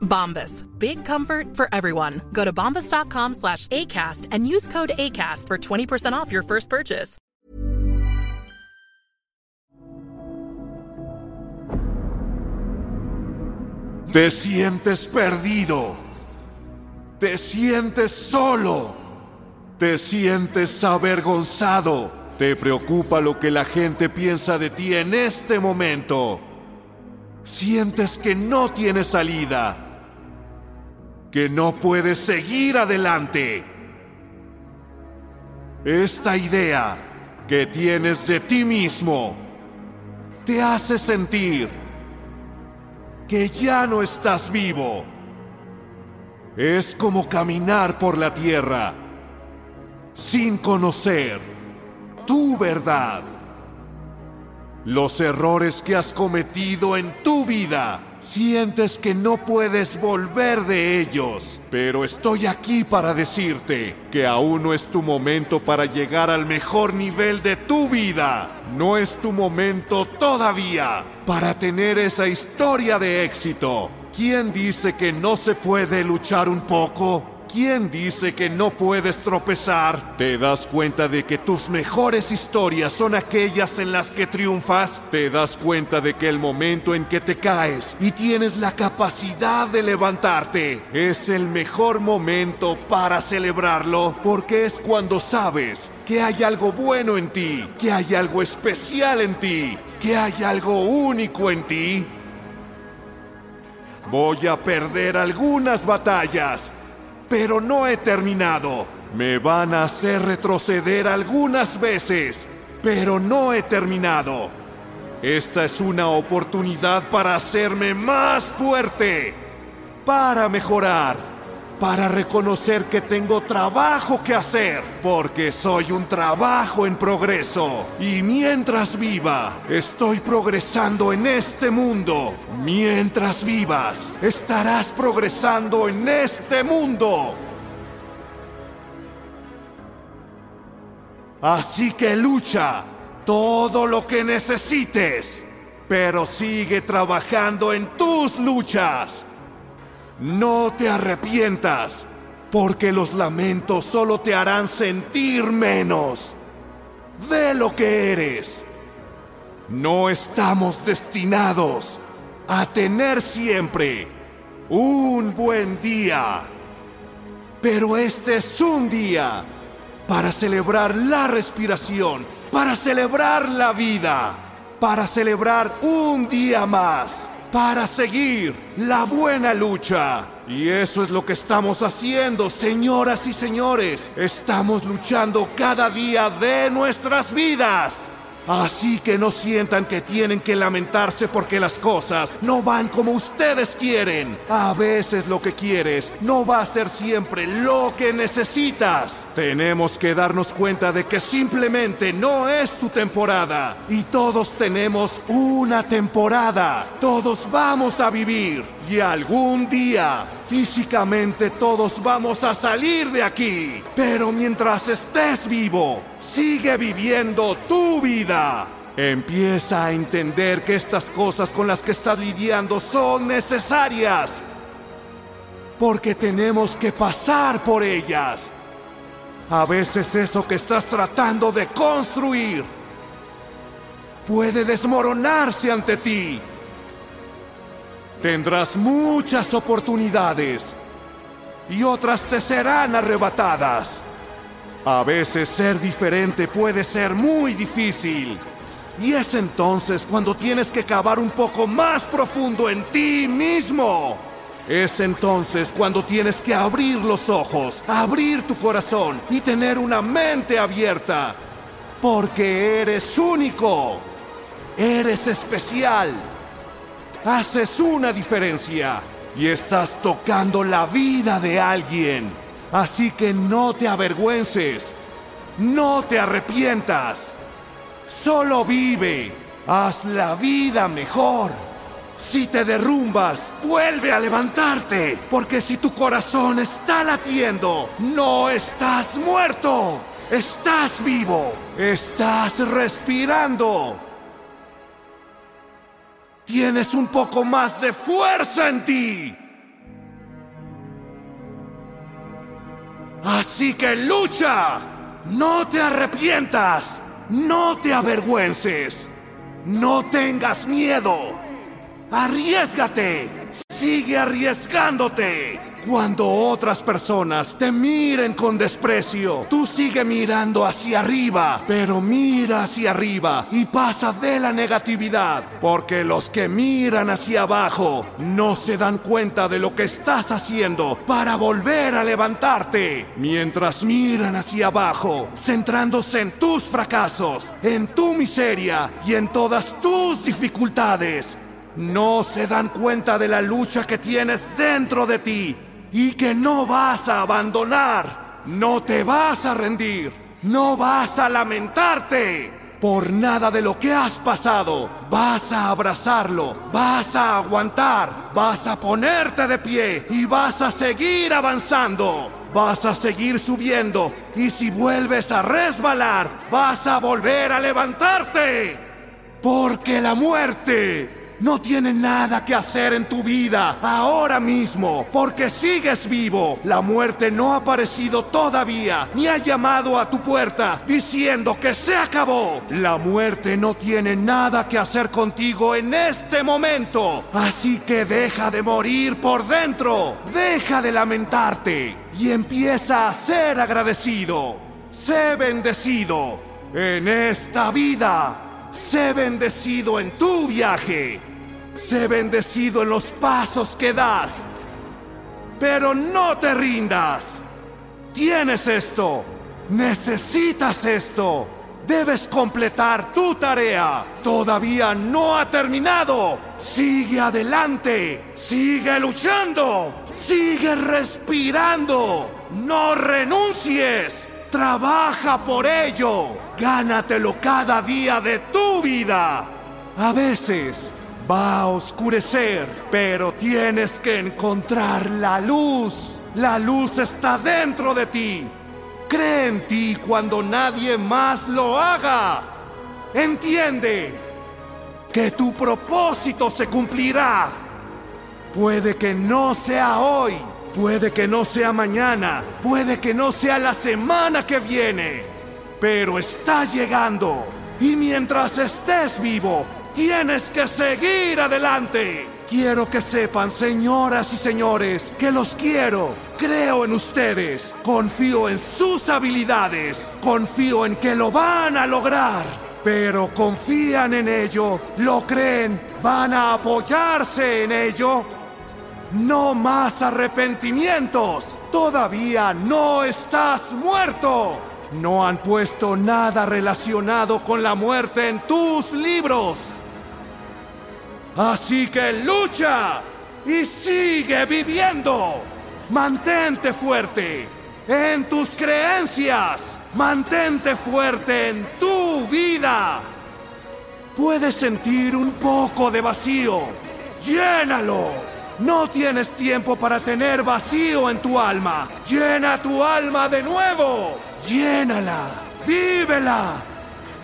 Bombas. Big comfort for everyone. Go to bombas.com slash ACAST and use code ACAST for 20% off your first purchase. Te sientes perdido. Te sientes solo. Te sientes avergonzado. Te preocupa lo que la gente piensa de ti en este momento. Sientes que no tienes salida. Que no puedes seguir adelante. Esta idea que tienes de ti mismo te hace sentir que ya no estás vivo. Es como caminar por la tierra sin conocer tu verdad. Los errores que has cometido en tu vida, sientes que no puedes volver de ellos. Pero estoy aquí para decirte que aún no es tu momento para llegar al mejor nivel de tu vida. No es tu momento todavía para tener esa historia de éxito. ¿Quién dice que no se puede luchar un poco? ¿Quién dice que no puedes tropezar? ¿Te das cuenta de que tus mejores historias son aquellas en las que triunfas? ¿Te das cuenta de que el momento en que te caes y tienes la capacidad de levantarte es el mejor momento para celebrarlo? Porque es cuando sabes que hay algo bueno en ti, que hay algo especial en ti, que hay algo único en ti. Voy a perder algunas batallas, pero no he terminado. Me van a hacer retroceder algunas veces, pero no he terminado. Esta es una oportunidad para hacerme más fuerte, para mejorar, para reconocer que tengo trabajo que hacer, porque soy un trabajo en progreso. Y mientras viva, estoy progresando en este mundo. Mientras vivas, estarás progresando en este mundo. Así que lucha todo lo que necesites, pero sigue trabajando en tus luchas. No te arrepientas, porque los lamentos solo te harán sentir menos de lo que eres. No estamos destinados a tener siempre un buen día, pero este es un día para celebrar la respiración, para celebrar la vida, para celebrar un día más, para seguir la buena lucha. Y eso es lo que estamos haciendo, señoras y señores. Estamos luchando cada día de nuestras vidas. Así que no sientan que tienen que lamentarse porque las cosas no van como ustedes quieren. A veces lo que quieres no va a ser siempre lo que necesitas. Tenemos que darnos cuenta de que simplemente no es tu temporada. Y todos tenemos una temporada. Todos vamos a vivir. Y algún día, físicamente todos vamos a salir de aquí. Pero mientras estés vivo, sigue viviendo tu vida. Empieza a entender que estas cosas con las que estás lidiando son necesarias. Porque tenemos que pasar por ellas. A veces eso que estás tratando de construir puede desmoronarse ante ti. Tendrás muchas oportunidades y otras te serán arrebatadas. A veces ser diferente puede ser muy difícil. Y es entonces cuando tienes que cavar un poco más profundo en ti mismo. Es entonces cuando tienes que abrir los ojos, abrir tu corazón y tener una mente abierta. Porque eres único. Eres especial. Haces una diferencia y estás tocando la vida de alguien. Así que no te avergüences. No te arrepientas. Solo vive. Haz la vida mejor. Si te derrumbas, vuelve a levantarte. Porque si tu corazón está latiendo, no estás muerto. Estás vivo. Estás respirando. Tienes un poco más de fuerza en ti. Así que lucha. No te arrepientas. No te avergüences. No tengas miedo. Arriesgate. Sigue arriesgándote. Cuando otras personas te miren con desprecio, tú sigue mirando hacia arriba, pero mira hacia arriba y pasa de la negatividad, porque los que miran hacia abajo no se dan cuenta de lo que estás haciendo para volver a levantarte, mientras miran hacia abajo, centrándose en tus fracasos, en tu miseria y en todas tus dificultades. No se dan cuenta de la lucha que tienes dentro de ti y que no vas a abandonar, no te vas a rendir, no vas a lamentarte. Por nada de lo que has pasado, vas a abrazarlo, vas a aguantar, vas a ponerte de pie y vas a seguir avanzando. Vas a seguir subiendo y si vuelves a resbalar, vas a volver a levantarte. Porque la muerte no tiene nada que hacer en tu vida ahora mismo, porque sigues vivo. La muerte no ha aparecido todavía, ni ha llamado a tu puerta diciendo que se acabó. La muerte no tiene nada que hacer contigo en este momento. Así que deja de morir por dentro, deja de lamentarte y empieza a ser agradecido. Sé bendecido en esta vida. Sé bendecido en tu viaje. Sé bendecido en los pasos que das. Pero no te rindas. Tienes esto. Necesitas esto. Debes completar tu tarea. Todavía no ha terminado. Sigue adelante. Sigue luchando. Sigue respirando. No renuncies. Trabaja por ello. Gánatelo cada día de tu vida. A veces va a oscurecer, pero tienes que encontrar la luz. La luz está dentro de ti. Cree en ti cuando nadie más lo haga. Entiende que tu propósito se cumplirá. Puede que no sea hoy, puede que no sea mañana, puede que no sea la semana que viene, pero está llegando. Y mientras estés vivo, Tienes que seguir adelante. Quiero que sepan, señoras y señores, que los quiero. Creo en ustedes. Confío en sus habilidades. Confío en que lo van a lograr. Pero confían en ello, lo creen, van a apoyarse en ello. No más arrepentimientos. Todavía no estás muerto. No han puesto nada relacionado con la muerte en tus libros. Así que lucha y sigue viviendo. Mantente fuerte en tus creencias. Mantente fuerte en tu vida. Puedes sentir un poco de vacío. Llénalo. No tienes tiempo para tener vacío en tu alma. Llena tu alma de nuevo. Llénala. Vívela.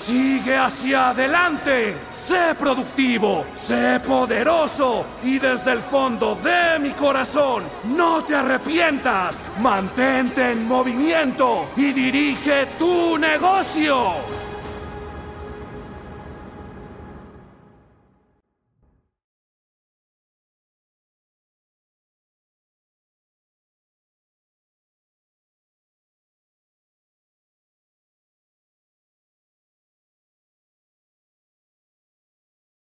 Sigue hacia adelante, sé productivo, sé poderoso y desde el fondo de mi corazón, no te arrepientas, mantente en movimiento y dirige tu negocio.